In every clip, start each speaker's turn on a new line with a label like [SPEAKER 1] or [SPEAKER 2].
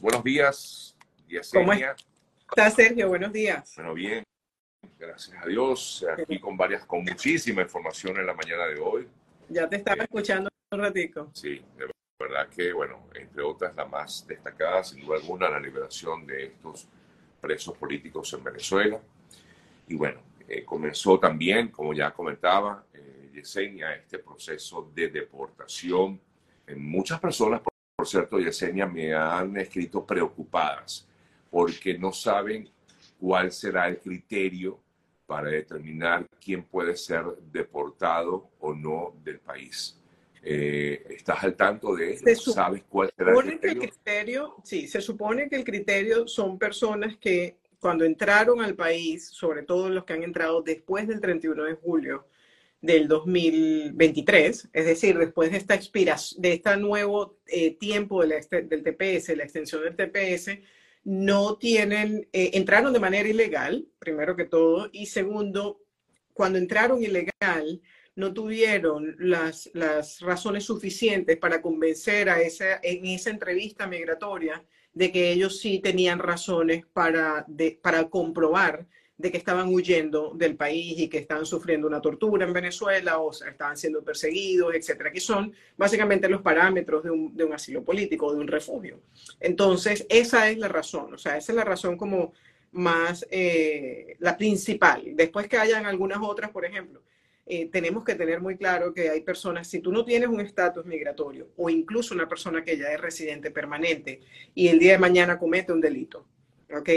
[SPEAKER 1] Buenos días, Yesenia.
[SPEAKER 2] ¿Cómo está, Sergio? Buenos días.
[SPEAKER 1] Bueno, bien. Gracias a Dios. Aquí con varias, con muchísima información en la mañana de hoy.
[SPEAKER 2] Ya te estaba eh, escuchando un ratico.
[SPEAKER 1] Sí, de verdad que, bueno, entre otras, la más destacada, sin duda alguna, la liberación de estos presos políticos en Venezuela. Y bueno, eh, comenzó también, como ya comentaba eh, Yesenia, este proceso de deportación. En muchas personas, por cierto, Yesenia, me han escrito preocupadas porque no saben cuál será el criterio para determinar quién puede ser deportado o no del país. Eh, ¿Estás al tanto de eso? ¿Sabes cuál será el criterio?
[SPEAKER 2] el criterio? Sí, se supone que el criterio son personas que cuando entraron al país, sobre todo los que han entrado después del 31 de julio del 2023, es decir, después de esta expiración, de este nuevo eh, tiempo del TPS, la extensión del TPS, no tienen, eh, entraron de manera ilegal, primero que todo, y segundo, cuando entraron ilegal, no tuvieron las, las razones suficientes para convencer a esa, en esa entrevista migratoria de que ellos sí tenían razones para, para comprobar de que estaban huyendo del país y que estaban sufriendo una tortura en Venezuela o estaban siendo perseguidos, etcétera, que son básicamente los parámetros de un, de un asilo político, de un refugio. Entonces, esa es la razón, o sea, esa es la razón como más, eh, la principal. Después que hayan algunas otras, por ejemplo, eh, tenemos que tener muy claro que hay personas, si tú no tienes un estatus migratorio o incluso una persona que ya es residente permanente y el día de mañana comete un delito, ¿ok?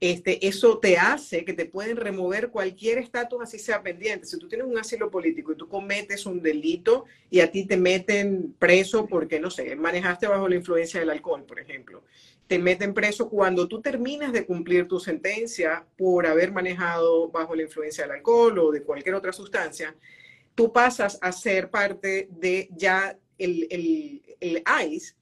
[SPEAKER 2] Este, eso te hace que te pueden remover cualquier estatus así sea pendiente. Si tú tienes un asilo político y tú cometes un delito y a ti te meten preso porque, no sé, manejaste bajo la influencia del alcohol, por ejemplo, te meten preso cuando tú terminas de cumplir tu sentencia por haber manejado bajo la influencia del alcohol o de cualquier otra sustancia, tú pasas a ser parte de ya el, el, el ICE,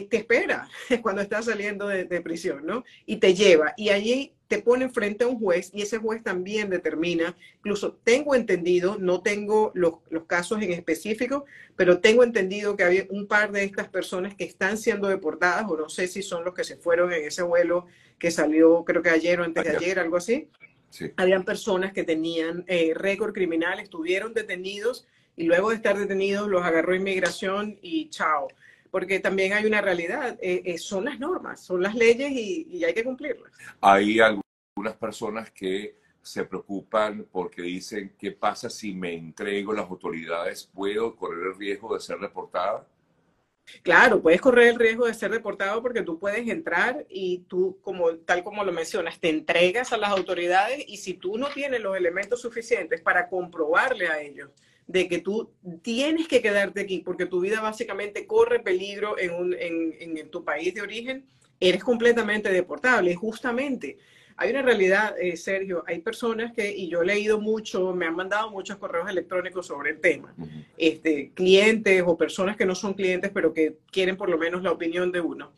[SPEAKER 2] te espera cuando estás saliendo de, prisión, ¿no? Y te lleva. Y allí te pone frente a un juez y ese juez también determina, incluso tengo entendido, no tengo los, los, casos en específico, pero tengo entendido que había un par de estas personas que están siendo deportadas, o no sé si son los que se fueron en ese vuelo que salió, creo que ayer o antes de ayer, algo así. Sí. Habían personas que tenían eh, récord criminal, estuvieron detenidos y luego de estar detenidos los agarró inmigración y chao porque también hay una realidad, eh, eh, son las normas, son las leyes y, hay que cumplirlas.
[SPEAKER 1] Hay algunas personas que se preocupan porque dicen, ¿qué pasa si me entrego a las autoridades? ¿Puedo correr el riesgo de ser reportada?
[SPEAKER 2] Claro, puedes correr el riesgo de ser deportado porque tú puedes entrar y tú, como, tal como lo mencionas, te entregas a las autoridades y si tú no tienes los elementos suficientes para comprobarle a ellos de que tú tienes que quedarte aquí porque tu vida básicamente corre peligro en, en, tu país de origen, eres completamente deportable. Justamente, hay una realidad, eh, Sergio, hay personas que, y yo he leído mucho, me han mandado muchos correos electrónicos sobre el tema, este, clientes o personas que no son clientes, pero que quieren por lo menos la opinión de uno.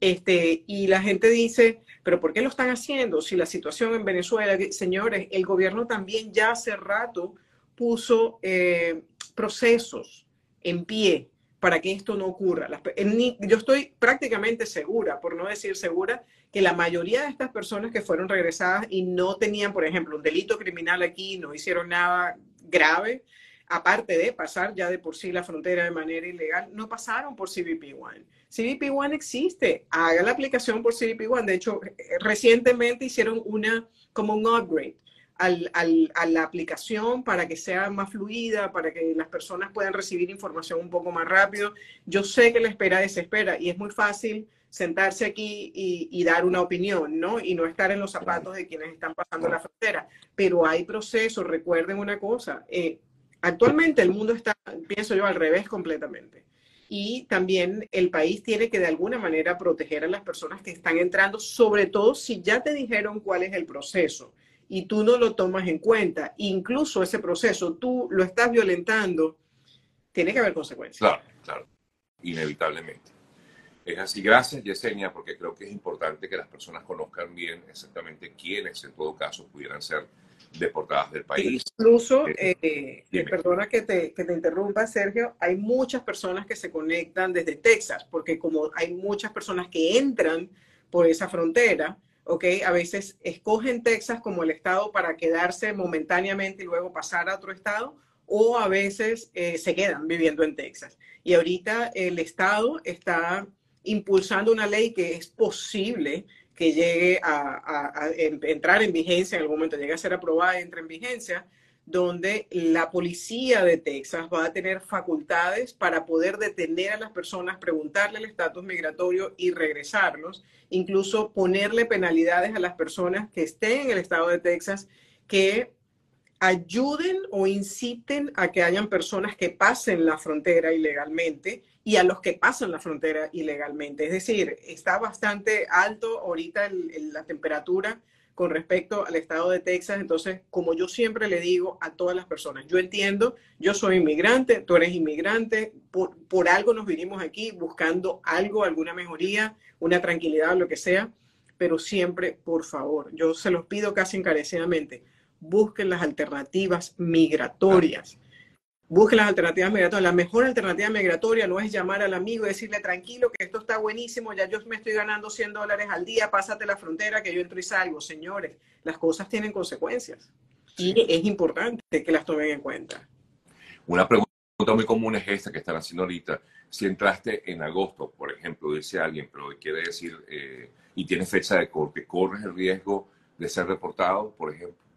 [SPEAKER 2] Este, y la gente dice, pero ¿por qué lo están haciendo? Si la situación en Venezuela, señores, el gobierno también ya hace rato puso eh, procesos en pie para que esto no ocurra. yo estoy prácticamente segura, por no decir segura, que la mayoría de estas personas que fueron regresadas y no tenían, por ejemplo, un delito criminal aquí, no hicieron nada grave, aparte de pasar ya de por sí la frontera de manera ilegal, no pasaron por CBP One. CBP One existe, haga la aplicación por CBP One. De hecho, recientemente hicieron una como un upgrade al, al, a la aplicación para que sea más fluida, para que las personas puedan recibir información un poco más rápido. Yo sé que la espera desespera y es muy fácil sentarse aquí y, y, dar una opinión, ¿no? Y no estar en los zapatos de quienes están pasando la frontera. Pero hay procesos, recuerden una cosa, eh, actualmente el mundo está, pienso yo, al revés completamente. Y también el país tiene que de alguna manera proteger a las personas que están entrando, sobre todo si ya te dijeron cuál es el proceso y tú no lo tomas en cuenta, incluso ese proceso tú lo estás violentando, tiene que haber consecuencias.
[SPEAKER 1] Claro, claro, inevitablemente. Es así, gracias Yesenia, porque creo que es importante que las personas conozcan bien exactamente quiénes en todo caso pudieran ser deportadas del país.
[SPEAKER 2] Incluso, eh, eh perdona que te, que te interrumpa, Sergio, hay muchas personas que se conectan desde Texas, porque como hay muchas personas que entran por esa frontera, ¿ok? A veces escogen Texas como el estado para quedarse momentáneamente y luego pasar a otro estado, o a veces eh, se quedan viviendo en Texas. Y ahorita el estado está impulsando una ley que es posible que llegue a, entrar en vigencia en algún momento, llegue a ser aprobada entre en vigencia, donde la policía de Texas va a tener facultades para poder detener a las personas, preguntarle el estatus migratorio y regresarlos, incluso ponerle penalidades a las personas que estén en el estado de Texas que ayuden o inciten a que hayan personas que pasen la frontera ilegalmente y a los que pasan la frontera ilegalmente. Es decir, está bastante alto ahorita la temperatura con respecto al estado de Texas. Entonces, como yo siempre le digo a todas las personas, yo entiendo, yo soy inmigrante, tú eres inmigrante, por, por algo nos vinimos aquí buscando algo, alguna mejoría, una tranquilidad, lo que sea, pero siempre, por favor, yo se los pido casi encarecidamente, busquen las alternativas migratorias busquen las alternativas migratorias. La mejor alternativa migratoria no es llamar al amigo y decirle, tranquilo, que esto está buenísimo, ya yo me estoy ganando 100 dólares al día, pásate la frontera, que yo entro y salgo. Señores, las cosas tienen consecuencias y es importante que las tomen en cuenta.
[SPEAKER 1] Una pregunta muy común es esta que están haciendo ahorita. Si entraste en agosto, por ejemplo, dice alguien, pero quiere decir, eh, y tienes fecha de corte, ¿corres el riesgo de ser reportado, por ejemplo?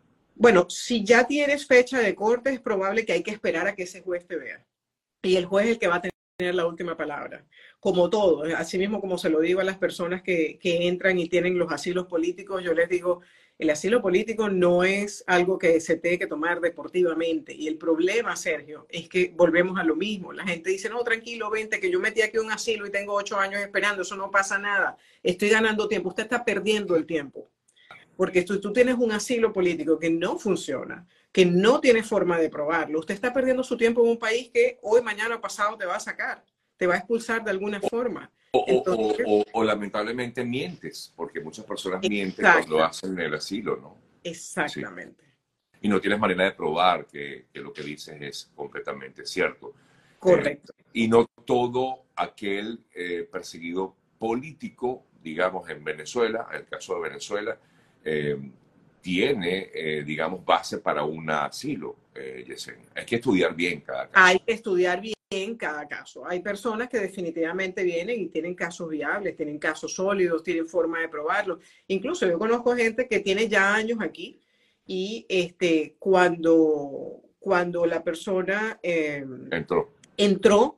[SPEAKER 2] Bueno, si ya tienes fecha de corte, es probable que hay que esperar a que ese juez te vea. Y el juez es el que va a tener la última palabra. Como todo, así mismo como se lo digo a las personas que, que entran y tienen los asilos políticos, yo les digo, el asilo político no es algo que se tiene que tomar deportivamente. Y el problema, Sergio, es que volvemos a lo mismo. La gente dice, no, tranquilo, vente, que yo metí aquí un asilo y tengo ocho años esperando, eso no pasa nada. Estoy ganando tiempo. Usted está perdiendo el tiempo. Porque tú, tú tienes un asilo político que no funciona, que no tiene forma de probarlo. Usted está perdiendo su tiempo en un país que hoy, mañana o pasado te va a sacar, te va a expulsar de alguna forma.
[SPEAKER 1] O, lamentablemente mientes, porque muchas personas mienten cuando hacen el asilo, ¿no?
[SPEAKER 2] Exactamente.
[SPEAKER 1] Y no tienes manera de probar que, lo que dices es completamente cierto.
[SPEAKER 2] Correcto.
[SPEAKER 1] Eh, y no todo aquel eh, perseguido político, digamos, en Venezuela, en el caso de Venezuela, eh, tiene, eh, digamos, base para un asilo, eh, Yesenia. Hay que estudiar bien cada caso.
[SPEAKER 2] Hay que estudiar bien cada caso. Hay personas que definitivamente vienen y tienen casos viables, tienen casos sólidos, tienen forma de probarlo. Incluso yo conozco gente que tiene ya años aquí y este, cuando, cuando la persona
[SPEAKER 1] entró.
[SPEAKER 2] entró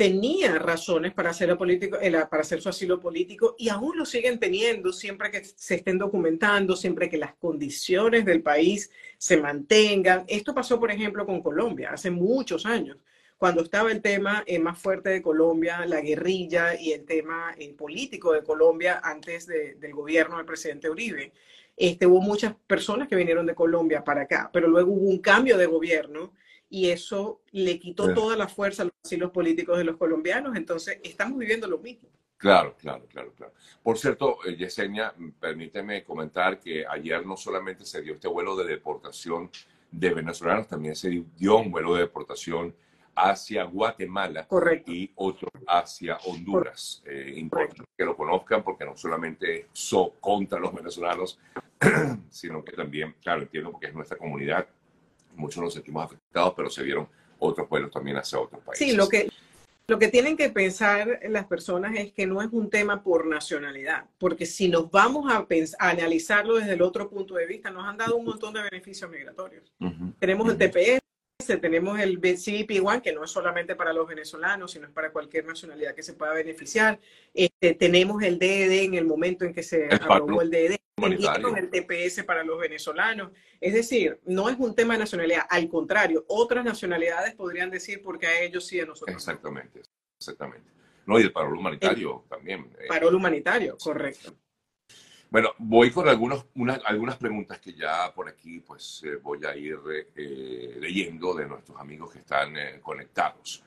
[SPEAKER 2] tenía razones para hacer, político, para hacer su asilo político y aún lo siguen teniendo siempre que se estén documentando, siempre que las condiciones del país se mantengan. Esto pasó, por ejemplo, con Colombia hace muchos años, cuando estaba el tema eh, más fuerte de Colombia, la guerrilla y el tema eh, político de Colombia antes del gobierno del presidente Uribe. Este, hubo muchas personas que vinieron de Colombia para acá, pero luego hubo un cambio de gobierno y eso le quitó toda la fuerza a los asilos políticos de los colombianos. Entonces, estamos viviendo lo mismo.
[SPEAKER 1] Claro, claro, claro, claro. Por cierto, eh, Yesenia, permíteme comentar que ayer no solamente se dio este vuelo de deportación de venezolanos, también se dio un vuelo de deportación hacia Guatemala y otro hacia Honduras. Eh, importante que lo conozcan porque no solamente son contra los venezolanos, sino que también, claro, entiendo porque es nuestra comunidad muchos nos sentimos afectados, pero se vieron otros vuelos también hacia otros países.
[SPEAKER 2] Sí, lo que, lo que tienen que pensar las personas es que no es un tema por nacionalidad, porque si nos vamos a, analizarlo desde el otro punto de vista, nos han dado un montón de beneficios migratorios. Tenemos el TPS, tenemos el CBP-1, que no es solamente para los venezolanos, sino es para cualquier nacionalidad que se pueda beneficiar. Este, tenemos el DED e en el momento en que se aprobó el DED, e el TPS para los venezolanos. Es decir, no es un tema de nacionalidad, al contrario, otras nacionalidades podrían decir porque a ellos sí, a nosotros.
[SPEAKER 1] Exactamente, exactamente. No, y el parol humanitario también.
[SPEAKER 2] Eh. Parol humanitario, correcto.
[SPEAKER 1] Bueno, voy con algunos, algunas preguntas que ya por aquí pues eh, voy a ir eh, leyendo de nuestros amigos que están eh, conectados.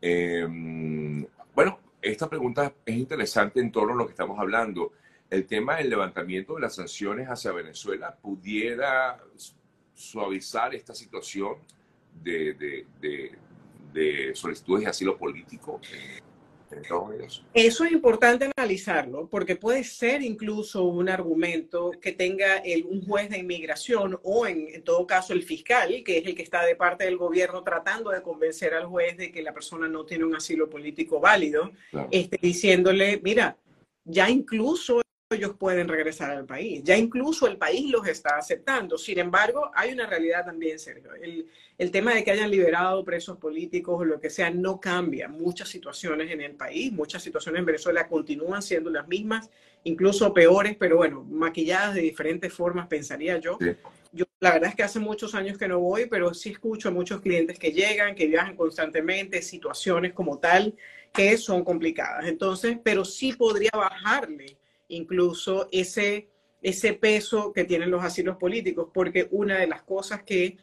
[SPEAKER 1] Em, bueno, esta pregunta es interesante en torno a lo que estamos hablando. El tema del levantamiento de las sanciones hacia Venezuela pudiera suavizar esta situación de, de solicitudes de asilo político
[SPEAKER 2] eso es importante analizarlo porque puede ser incluso un argumento que tenga el, un juez de inmigración o en, en, todo caso el fiscal, que es el que está de parte del gobierno tratando de convencer al juez de que la persona no tiene un asilo político válido, claro. este, diciéndole, mira, ya incluso ellos pueden regresar al país. Ya incluso el país los está aceptando. Sin embargo, hay una realidad también, Sergio. El, el, tema de que hayan liberado presos políticos o lo que sea no cambia. Muchas situaciones en el país, muchas situaciones en Venezuela continúan siendo las mismas, incluso peores, pero bueno, maquilladas de diferentes formas, pensaría yo. Sí. Yo, la verdad es que hace muchos años que no voy, pero sí escucho a muchos clientes que llegan, que viajan constantemente, situaciones como tal que son complicadas. Entonces, pero sí podría bajarle incluso ese, ese peso que tienen los asilos políticos, porque una de las cosas que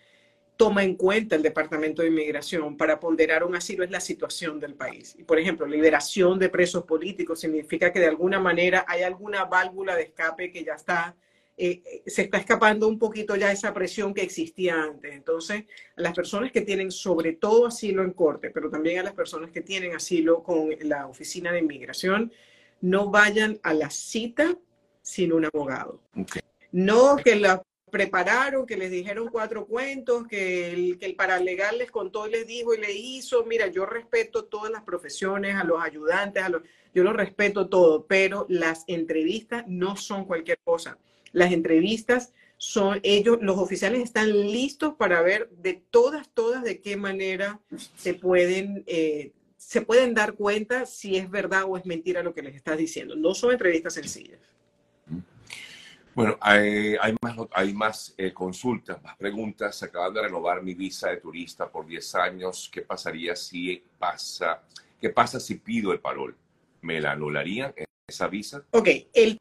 [SPEAKER 2] toma en cuenta el Departamento de Inmigración para ponderar un asilo es la situación del país. Y, por ejemplo, liberación de presos políticos significa que de alguna manera hay alguna válvula de escape que ya está, eh, se está escapando un poquito ya esa presión que existía antes. Entonces, a las personas que tienen sobre todo asilo en corte, pero también a las personas que tienen asilo con la Oficina de Inmigración, no vayan a la cita sin un abogado. Okay. No que la prepararon, que les dijeron cuatro cuentos, que el, que el paralegal les contó y les dijo y le hizo. Mira, yo respeto todas las profesiones, a los ayudantes, a los, yo lo respeto todo, pero las entrevistas no son cualquier cosa. Las entrevistas son ellos, los oficiales están listos para ver de todas, todas de qué manera se pueden eh, se pueden dar cuenta si es verdad o es mentira lo que les estás diciendo. No son entrevistas sencillas.
[SPEAKER 1] Bueno, hay, hay más, hay más eh, consultas, más preguntas. Acaban de renovar mi visa de turista por 10 años. ¿Qué pasaría si pasa? ¿Qué pasa si pido el parol? ¿Me la anularían esa visa?
[SPEAKER 2] Ok, el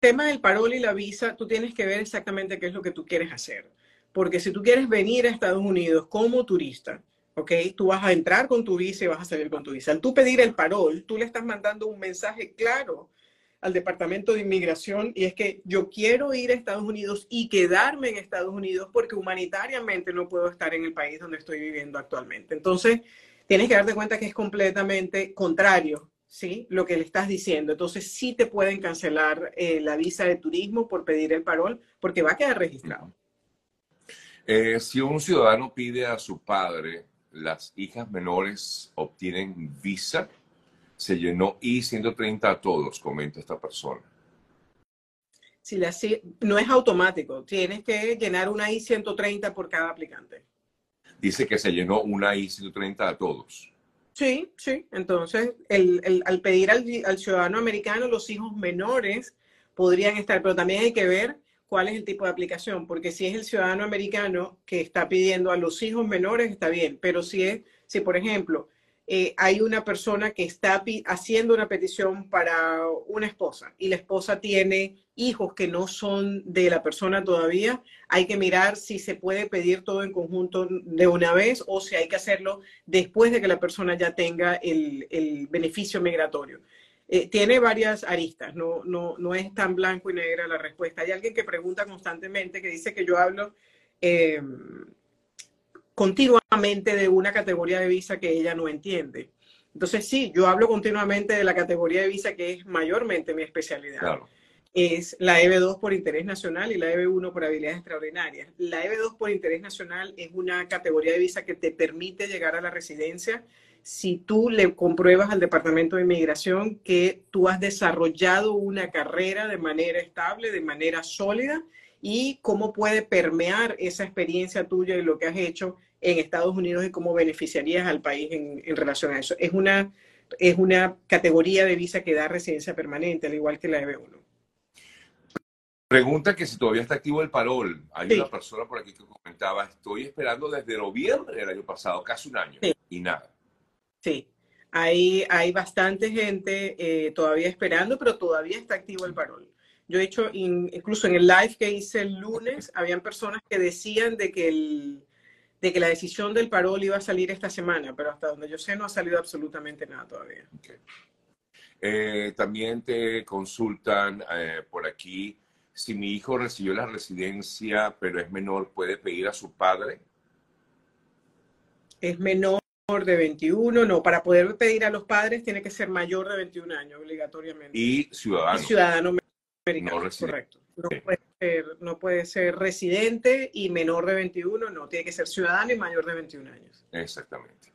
[SPEAKER 2] tema del parol y la visa, tú tienes que ver exactamente qué es lo que tú quieres hacer. Porque si tú quieres venir a Estados Unidos como turista, ¿ok? Tú vas a entrar con tu visa y vas a salir con tu visa. Al tú pedir el parol, tú le estás mandando un mensaje claro al Departamento de Inmigración y es que yo quiero ir a Estados Unidos y quedarme en Estados Unidos porque humanitariamente no puedo estar en el país donde estoy viviendo actualmente. Entonces, tienes que darte cuenta que es completamente contrario, ¿sí? Lo que le estás diciendo. Entonces, sí te pueden cancelar eh, la visa de turismo por pedir el parol porque va a quedar registrado.
[SPEAKER 1] Eh, si un ciudadano pide a su padre las hijas menores obtienen visa. Se llenó I-130 a todos, comenta esta persona.
[SPEAKER 2] Si la, no es automático, tienes que llenar una I-130 por cada aplicante.
[SPEAKER 1] Dice que se llenó una I-130 a todos.
[SPEAKER 2] Sí, sí. Entonces, el, el, al pedir al, al ciudadano americano, los hijos menores podrían estar, pero también hay que ver cuál es el tipo de aplicación, porque si es el ciudadano americano que está pidiendo a los hijos menores, está bien, pero si es, si por ejemplo, eh, hay una persona que está haciendo una petición para una esposa y la esposa tiene hijos que no son de la persona todavía, hay que mirar si se puede pedir todo en conjunto de una vez o si hay que hacerlo después de que la persona ya tenga el, el beneficio migratorio. Eh, tiene varias aristas, no, no, no es tan blanco y negra la respuesta. Hay alguien que pregunta constantemente, que dice que yo hablo eh, continuamente de una categoría de visa que ella no entiende. Entonces, sí, yo hablo continuamente de la categoría de visa que es mayormente mi especialidad. Claro. Es la EB2 por interés nacional y la EB1 por habilidades extraordinarias. La EB2 por interés nacional es una categoría de visa que te permite llegar a la residencia si tú le compruebas al Departamento de Inmigración que tú has desarrollado una carrera de manera estable, de manera sólida, y cómo puede permear esa experiencia tuya y lo que has hecho en Estados Unidos y cómo beneficiarías al país en, en relación a eso. Es una, es una categoría de visa que da residencia permanente, al igual que la EB1.
[SPEAKER 1] Pregunta que si todavía está activo el parol. Hay sí. una persona por aquí que comentaba, estoy esperando desde noviembre del año pasado, casi un año, sí. y nada.
[SPEAKER 2] Sí, hay, hay bastante gente eh, todavía esperando, pero todavía está activo el parol. Yo he hecho, in, incluso en el live que hice el lunes, habían personas que decían de que, el, de que la decisión del parol iba a salir esta semana, pero hasta donde yo sé no ha salido absolutamente nada todavía.
[SPEAKER 1] Okay. Eh, también te consultan eh, por aquí si mi hijo recibió la residencia pero es menor, ¿puede pedir a su padre?
[SPEAKER 2] Es menor de 21, no, para poder pedir a los padres tiene que ser mayor de 21 años obligatoriamente.
[SPEAKER 1] Y ciudadano.
[SPEAKER 2] Y ciudadano americano, correcto. No puede, ser, no puede ser residente y menor de 21, no, tiene que ser ciudadano y mayor de 21 años.
[SPEAKER 1] Exactamente.